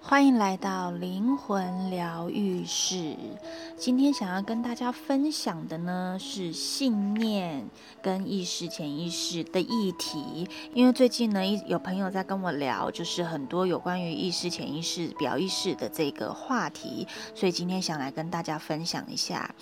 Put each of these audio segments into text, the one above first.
欢迎来到灵魂疗愈室。今天想要跟大家分享的呢，是信念跟意识、潜意识的议题。因为最近呢，有朋友在跟我聊，就是很多有关于意识、潜意识、表意识的这个话题，所以今天想来跟大家分享一下。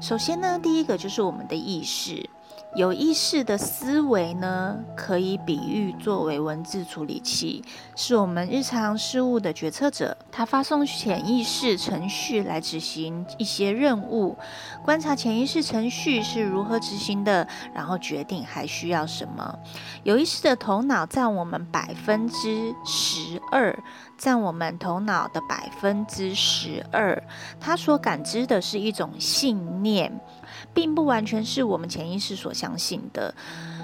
首先呢，第一个就是我们的意识。有意识的思维呢，可以比喻作为文字处理器，是我们日常事务的决策者。它发送潜意识程序来执行一些任务，观察潜意识程序是如何执行的，然后决定还需要什么。有意识的头脑占我们百分之十二，占我们头脑的百分之十二。它所感知的是一种信念。并不完全是我们潜意识所相信的，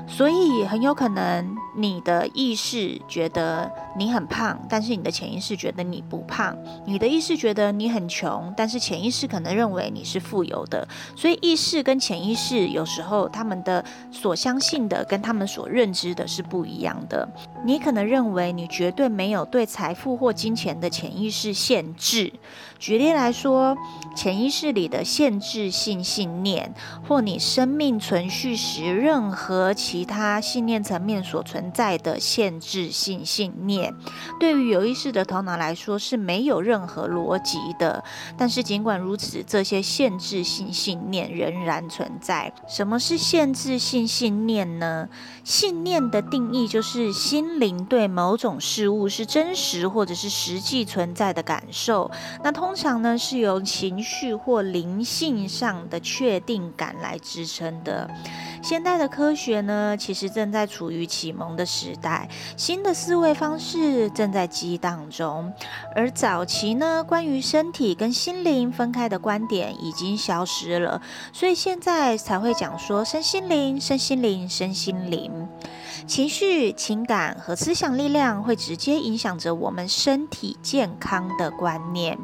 所以很有可能你的意识觉得你很胖，但是你的潜意识觉得你不胖；你的意识觉得你很穷，但是潜意识可能认为你是富有的。所以意识跟潜意识有时候他们的所相信的跟他们所认知的是不一样的。你可能认为你绝对没有对财富或金钱的潜意识限制。举例来说，潜意识里的限制性信念，或你生命存续时任何其其他信念层面所存在的限制性信念，对于有意识的头脑来说是没有任何逻辑的。但是尽管如此，这些限制性信念仍然存在。什么是限制性信念呢？信念的定义就是心灵对某种事物是真实或者是实际存在的感受。那通常呢，是由情绪或灵性上的确定感来支撑的。现代的科学呢，其实正在处于启蒙的时代，新的思维方式正在激荡中。而早期呢，关于身体跟心灵分开的观点已经消失了，所以现在才会讲说身心灵、身心灵、身心灵。情绪、情感和思想力量会直接影响着我们身体健康的观念，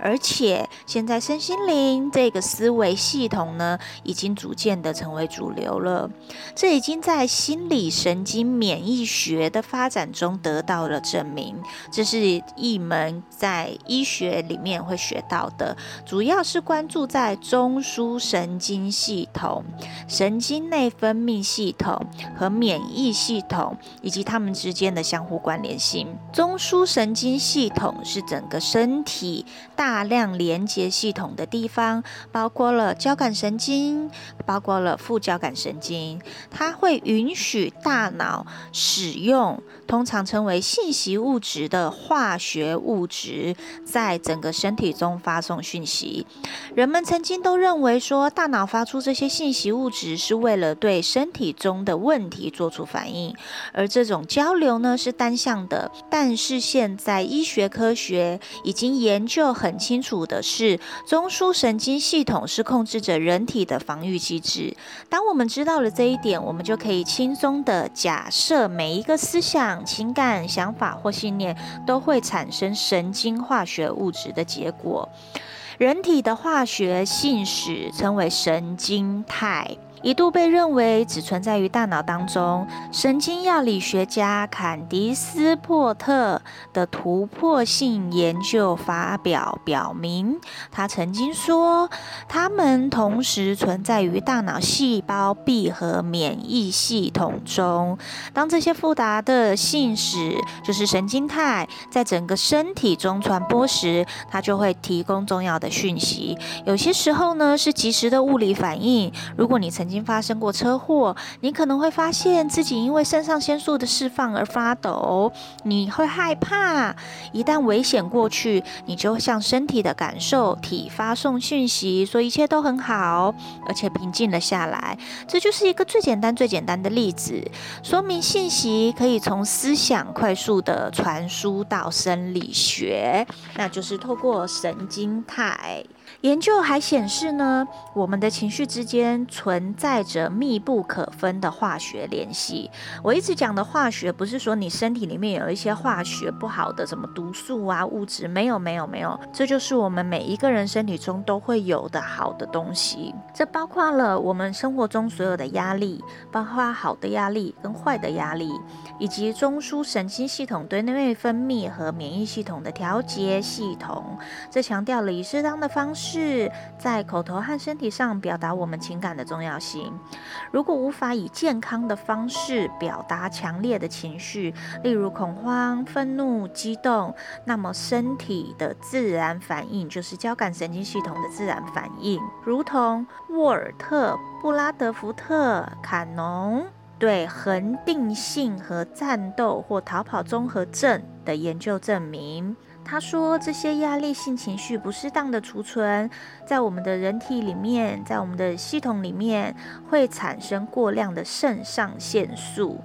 而且现在身心灵这个思维系统呢，已经逐渐的成为主流了。这已经在心理神经免疫学的发展中得到了证明。这是一门在医学里面会学到的，主要是关注在中枢神经系统、神经内分泌系统和免疫系统以及它们之间的相互关联性。中枢神经系统是整个身体大量连接系统的地方，包括了交感神经，包括了副交感神经。它会允许大脑使用通常称为信息物质的化学物质，在整个身体中发送讯息。人们曾经都认为说，大脑发出这些信息物质是为了对身体中的问题做出反应应。而这种交流呢，是单向的，但是现在医学科学已经研究很清楚的是，中枢神经系统是控制着人体的防御机制。当我们知道了这一点，我们就可以轻松的假设每一个思想、情感、想法或信念都会产生神经化学物质的结果。人体的化学信使称为神经肽。一度被认为只存在于大脑当中。神经药理学家坎迪斯·珀特的突破性研究发表表明，他曾经说，它们同时存在于大脑细胞壁和免疫系统中。当这些复杂的信使，就是神经肽，在整个身体中传播时，它就会提供重要的讯息。有些时候呢，是即时的物理反应。如果你曾经经发生过车祸，你可能会发现自己因为肾上腺素的释放而发抖，你会害怕。一旦危险过去，你就会向身体的感受体发送讯息，说一切都很好，而且平静了下来。这就是一个最简单、最简单的例子，说明信息可以从思想快速的传输到生理学，那就是透过神经肽。研究还显示呢，我们的情绪之间存在着密不可分的化学联系。我一直讲的化学，不是说你身体里面有一些化学不好的什么毒素啊物质，没有没有没有，这就是我们每一个人身体中都会有的好的东西。这包括了我们生活中所有的压力，包括好的压力跟坏的压力，以及中枢神经系统对内分泌和免疫系统的调节系统。这强调了以适当的方式。是在口头和身体上表达我们情感的重要性。如果无法以健康的方式表达强烈的情绪，例如恐慌、愤怒、激动，那么身体的自然反应就是交感神经系统的自然反应。如同沃尔特·布拉德福特·坎农对恒定性和战斗或逃跑综合症的研究证明。他说，这些压力性情绪不适当的储存在我们的人体里面，在我们的系统里面，会产生过量的肾上腺素。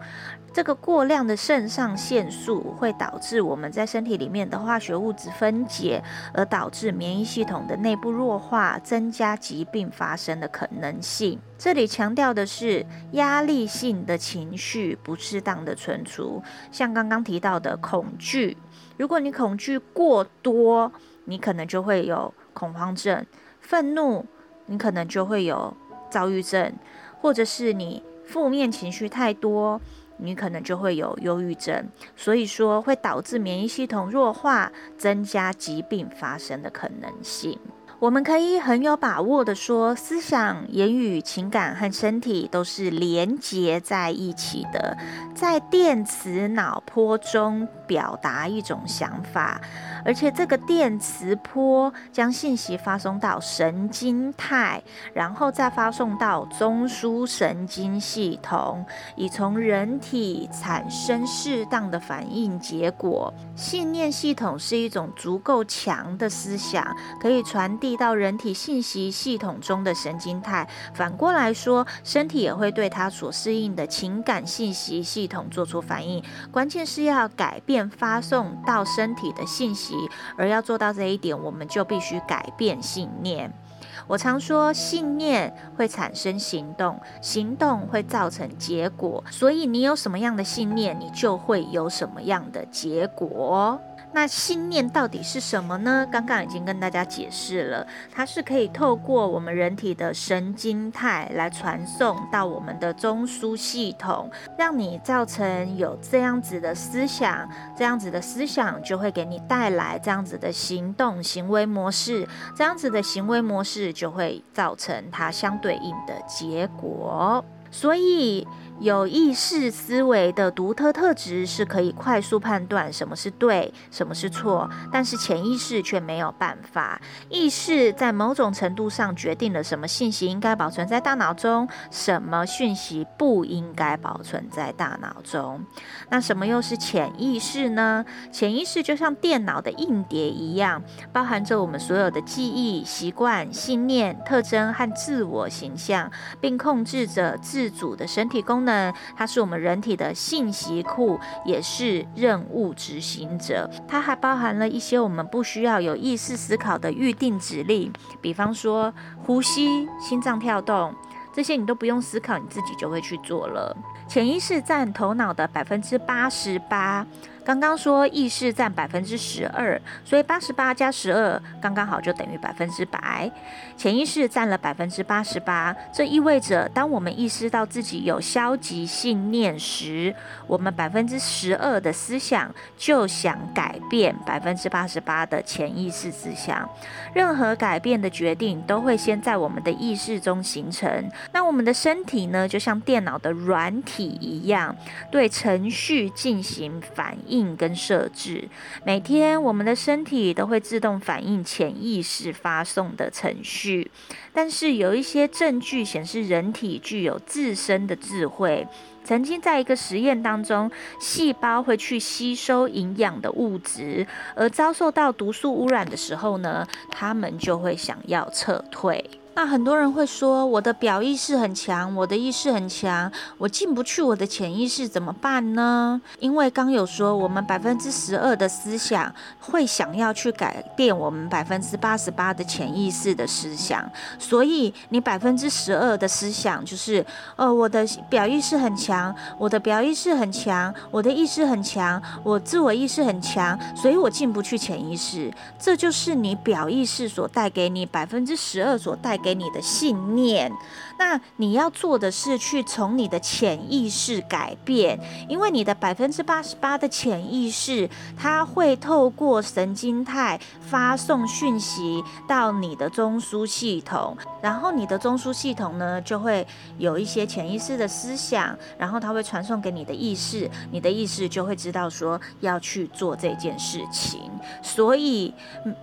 这个过量的肾上腺素会导致我们在身体里面的化学物质分解，而导致免疫系统的内部弱化，增加疾病发生的可能性。这里强调的是压力性的情绪不适当的存储，像刚刚提到的恐惧。如果你恐惧过多，你可能就会有恐慌症；愤怒，你可能就会有躁郁症；或者是你负面情绪太多，你可能就会有忧郁症。所以说，会导致免疫系统弱化，增加疾病发生的可能性。我们可以很有把握的说，思想、言语、情感和身体都是连结在一起的，在电磁脑波中表达一种想法。而且这个电磁波将信息发送到神经肽，然后再发送到中枢神经系统，以从人体产生适当的反应结果。信念系统是一种足够强的思想，可以传递到人体信息系统中的神经肽。反过来说，身体也会对它所适应的情感信息系统做出反应。关键是要改变发送到身体的信息。而要做到这一点，我们就必须改变信念。我常说，信念会产生行动，行动会造成结果。所以，你有什么样的信念，你就会有什么样的结果。那信念到底是什么呢？刚刚已经跟大家解释了，它是可以透过我们人体的神经态来传送到我们的中枢系统，让你造成有这样子的思想，这样子的思想就会给你带来这样子的行动行为模式，这样子的行为模式就会造成它相对应的结果，所以。有意识思维的独特特质是可以快速判断什么是对，什么是错，但是潜意识却没有办法。意识在某种程度上决定了什么信息应该保存在大脑中，什么讯息不应该保存在大脑中。那什么又是潜意识呢？潜意识就像电脑的硬碟一样，包含着我们所有的记忆、习惯、信念、特征和自我形象，并控制着自主的身体功呢，它是我们人体的信息库，也是任务执行者。它还包含了一些我们不需要有意识思考的预定指令，比方说呼吸、心脏跳动，这些你都不用思考，你自己就会去做了。潜意识占头脑的百分之八十八。刚刚说意识占百分之十二，所以八十八加十二刚刚好就等于百分之百。潜意识占了百分之八十八，这意味着当我们意识到自己有消极信念时，我们百分之十二的思想就想改变百分之八十八的潜意识思想。任何改变的决定都会先在我们的意识中形成。那我们的身体呢，就像电脑的软体一样，对程序进行反应。应跟设置，每天我们的身体都会自动反映潜意识发送的程序。但是有一些证据显示，人体具有自身的智慧。曾经在一个实验当中，细胞会去吸收营养的物质，而遭受到毒素污染的时候呢，他们就会想要撤退。那很多人会说，我的表意识很强，我的意识很强，我进不去我的潜意识怎么办呢？因为刚有说，我们百分之十二的思想会想要去改变我们百分之八十八的潜意识的思想，所以你百分之十二的思想就是，呃，我的表意识很强，我的表意识很强，我的意识很强，我自我意识很强，所以我进不去潜意识，这就是你表意识所带给你百分之十二所带给你的信念。那你要做的是去从你的潜意识改变，因为你的百分之八十八的潜意识，它会透过神经态发送讯息到你的中枢系统，然后你的中枢系统呢就会有一些潜意识的思想，然后它会传送给你的意识，你的意识就会知道说要去做这件事情。所以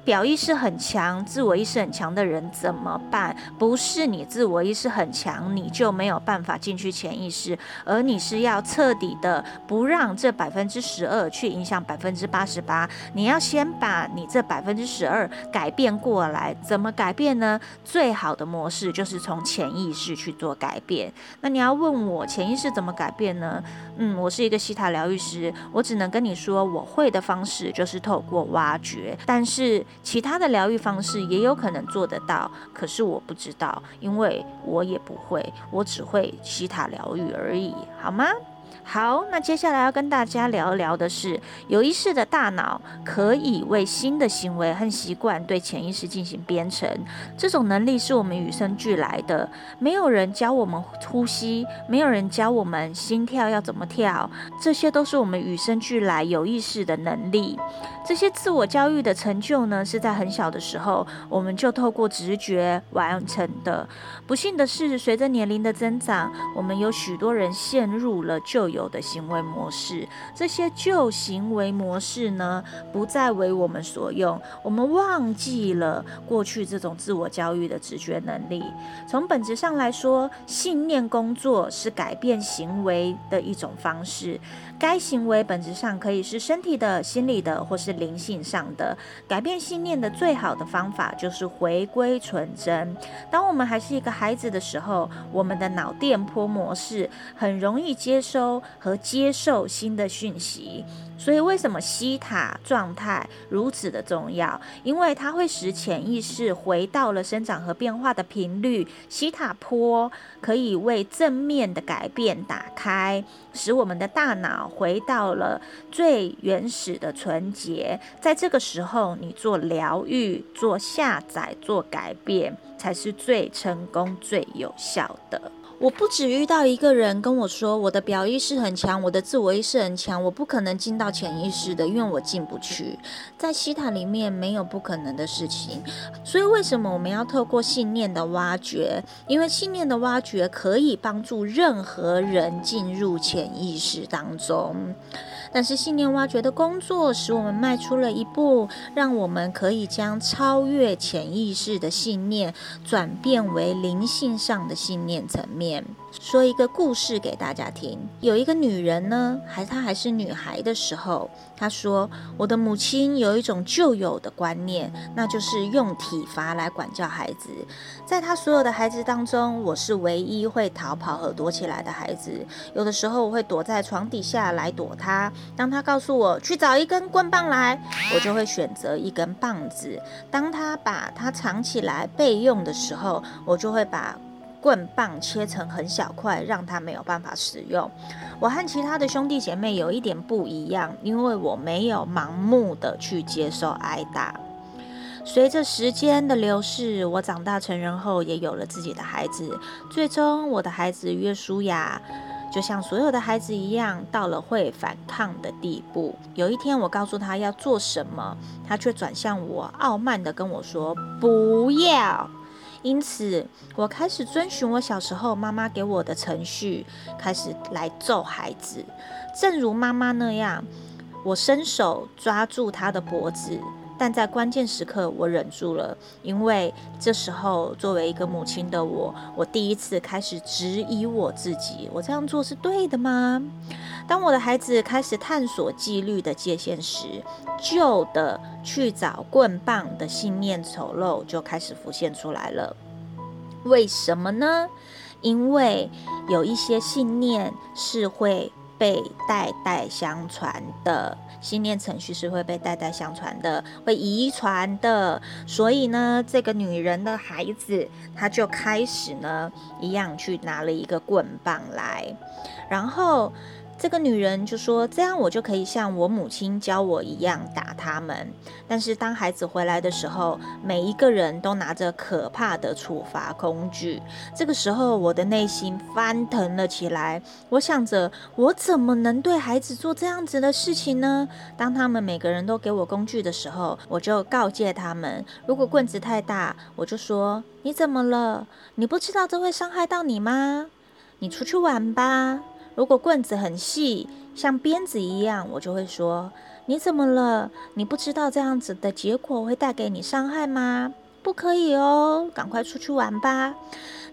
表意识很强、自我意识很强的人怎么办？不是你自我意识很很强，你就没有办法进去潜意识，而你是要彻底的不让这百分之十二去影响百分之八十八。你要先把你这百分之十二改变过来，怎么改变呢？最好的模式就是从潜意识去做改变。那你要问我潜意识怎么改变呢？嗯，我是一个西塔疗愈师，我只能跟你说我会的方式就是透过挖掘，但是其他的疗愈方式也有可能做得到，可是我不知道，因为我。也不会，我只会西塔疗愈而已，好吗？好，那接下来要跟大家聊一聊的是，有意识的大脑可以为新的行为和习惯对潜意识进行编程。这种能力是我们与生俱来的，没有人教我们呼吸，没有人教我们心跳要怎么跳，这些都是我们与生俱来有意识的能力。这些自我教育的成就呢，是在很小的时候我们就透过直觉完成的。不幸的是，随着年龄的增长，我们有许多人陷入了旧有。有的行为模式，这些旧行为模式呢，不再为我们所用。我们忘记了过去这种自我教育的直觉能力。从本质上来说，信念工作是改变行为的一种方式。该行为本质上可以是身体的、心理的，或是灵性上的。改变信念的最好的方法就是回归纯真。当我们还是一个孩子的时候，我们的脑电波模式很容易接收和接受新的讯息。所以，为什么西塔状态如此的重要？因为它会使潜意识回到了生长和变化的频率。西塔波可以为正面的改变打开，使我们的大脑回到了最原始的纯洁。在这个时候，你做疗愈、做下载、做改变，才是最成功、最有效的。我不止遇到一个人跟我说，我的表意识很强，我的自我意识很强，我不可能进到潜意识的，因为我进不去。在西塔里面没有不可能的事情，所以为什么我们要透过信念的挖掘？因为信念的挖掘可以帮助任何人进入潜意识当中。但是信念挖掘的工作使我们迈出了一步，让我们可以将超越潜意识的信念转变为灵性上的信念层面。说一个故事给大家听。有一个女人呢，还她还是女孩的时候，她说：“我的母亲有一种旧有的观念，那就是用体罚来管教孩子。在她所有的孩子当中，我是唯一会逃跑和躲起来的孩子。有的时候我会躲在床底下来躲她。当她告诉我去找一根棍棒来，我就会选择一根棒子。当她把它藏起来备用的时候，我就会把。”棍棒切成很小块，让他没有办法使用。我和其他的兄弟姐妹有一点不一样，因为我没有盲目的去接受挨打。随着时间的流逝，我长大成人后也有了自己的孩子。最终，我的孩子约书亚就像所有的孩子一样，到了会反抗的地步。有一天，我告诉他要做什么，他却转向我，傲慢地跟我说：“不要。”因此，我开始遵循我小时候妈妈给我的程序，开始来揍孩子。正如妈妈那样，我伸手抓住他的脖子，但在关键时刻我忍住了，因为这时候作为一个母亲的我，我第一次开始质疑我自己：我这样做是对的吗？当我的孩子开始探索纪律的界限时，旧的去找棍棒的信念丑陋就开始浮现出来了。为什么呢？因为有一些信念是会被代代相传的，信念程序是会被代代相传的，会遗传的。所以呢，这个女人的孩子，她就开始呢，一样去拿了一个棍棒来，然后。这个女人就说：“这样我就可以像我母亲教我一样打他们。但是当孩子回来的时候，每一个人都拿着可怕的处罚工具。这个时候，我的内心翻腾了起来。我想着，我怎么能对孩子做这样子的事情呢？当他们每个人都给我工具的时候，我就告诫他们：如果棍子太大，我就说：你怎么了？你不知道这会伤害到你吗？你出去玩吧。”如果棍子很细，像鞭子一样，我就会说：“你怎么了？你不知道这样子的结果会带给你伤害吗？不可以哦，赶快出去玩吧。”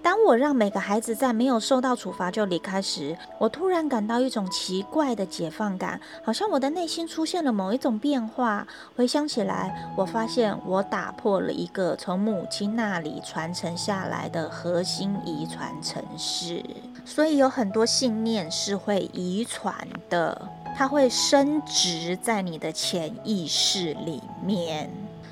当我让每个孩子在没有受到处罚就离开时，我突然感到一种奇怪的解放感，好像我的内心出现了某一种变化。回想起来，我发现我打破了一个从母亲那里传承下来的核心遗传程式。所以有很多信念是会遗传的，它会升值在你的潜意识里面。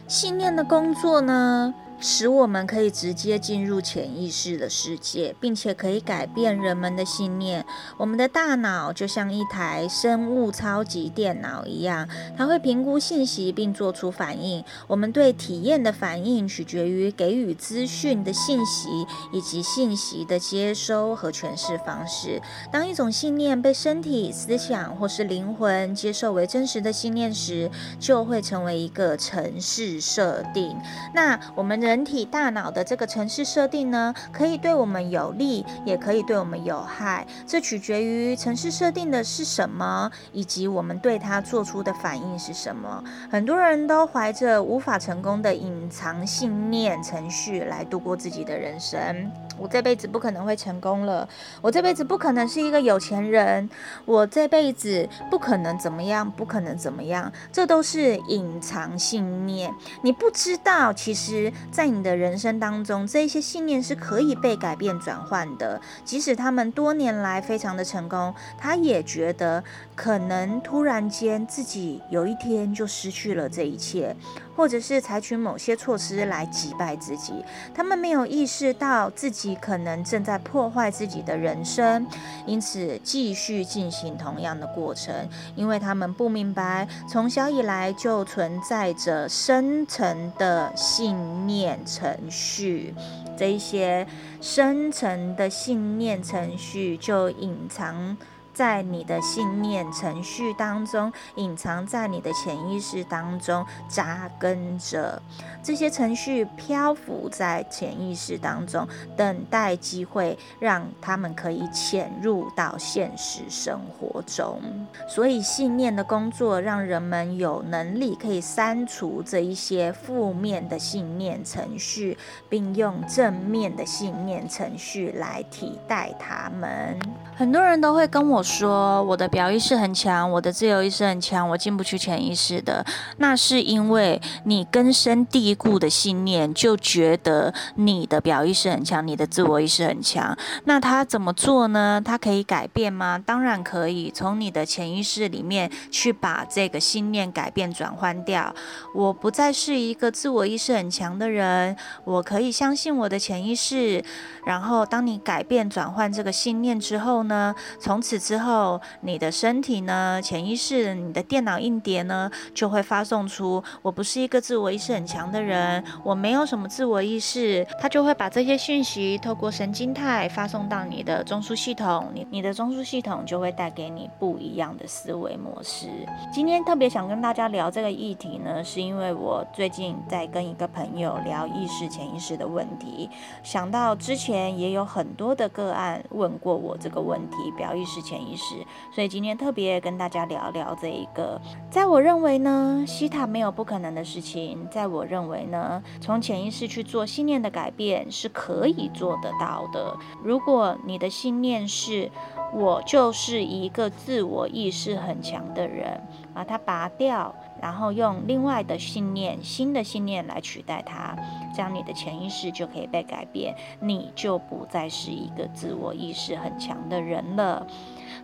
信念的工作呢，使我们可以直接进入潜意识的世界，并且可以改变人们的信念。我们的大脑就像一台生物超级电脑一样，它会评估信息并做出反应。我们对体验的反应取决于给予资讯的信息以及信息的接收和诠释方式。当一种信念被身体、思想或是灵魂接受为真实的信念时，就会成为一个程式设定。那我们。人体大脑的这个程式设定呢，可以对我们有利，也可以对我们有害。这取决于程式设定的是什么，以及我们对它做出的反应是什么。很多人都怀着无法成功的隐藏信念程序来度过自己的人生。我这辈子不可能会成功了，我这辈子不可能是一个有钱人，我这辈子不可能怎么样，不可能怎么样，这都是隐藏信念。你不知道，其实。在你的人生当中，这些信念是可以被改变转换的。即使他们多年来非常的成功，他也觉得可能突然间自己有一天就失去了这一切，或者是采取某些措施来击败自己。他们没有意识到自己可能正在破坏自己的人生，因此继续进行同样的过程，因为他们不明白从小以来就存在着深层的信念。程序，这一些深层的信念程序就隐藏在你的信念程序当中，隐藏在你的潜意识当中，扎根着。这些程序漂浮在潜意识当中，等待机会，让他们可以潜入到现实生活中。所以，信念的工作让人们有能力可以删除这一些负面的信念程序，并用正面的信念程序来替代他们。很多人都会跟我说，我的表意识很强，我的自由意识很强，我进不去潜意识的。那是因为你根深蒂固的信念就觉得你的表意识很强，你的自我意识很强。那他怎么做呢？他可以改变吗？当然可以，从你的潜意识里面去把这个信念改变转换掉。我不再是一个自我意识很强的人，我可以相信我的潜意识。然后，当你改变转换这个信念之后呢，从此之之后，你的身体呢，潜意识，你的电脑硬碟呢，就会发送出“我不是一个自我意识很强的人，我没有什么自我意识”，它就会把这些讯息透过神经态发送到你的中枢系统，你你的中枢系统就会带给你不一样的思维模式。今天特别想跟大家聊这个议题呢，是因为我最近在跟一个朋友聊意识、潜意识的问题，想到之前。也有很多的个案问过我这个问题，表意识、潜意识，所以今天特别跟大家聊聊这一个。在我认为呢，西塔没有不可能的事情。在我认为呢，从潜意识去做信念的改变是可以做得到的。如果你的信念是我就是一个自我意识很强的人，把它拔掉，然后用另外的信念、新的信念来取代它，这样你的潜意识就可以被改变，你就不再是一个自我意识很强的人了。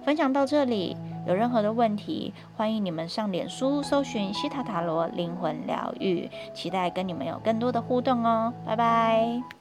分享到这里，有任何的问题，欢迎你们上脸书搜寻西塔塔罗灵魂疗愈，期待跟你们有更多的互动哦，拜拜。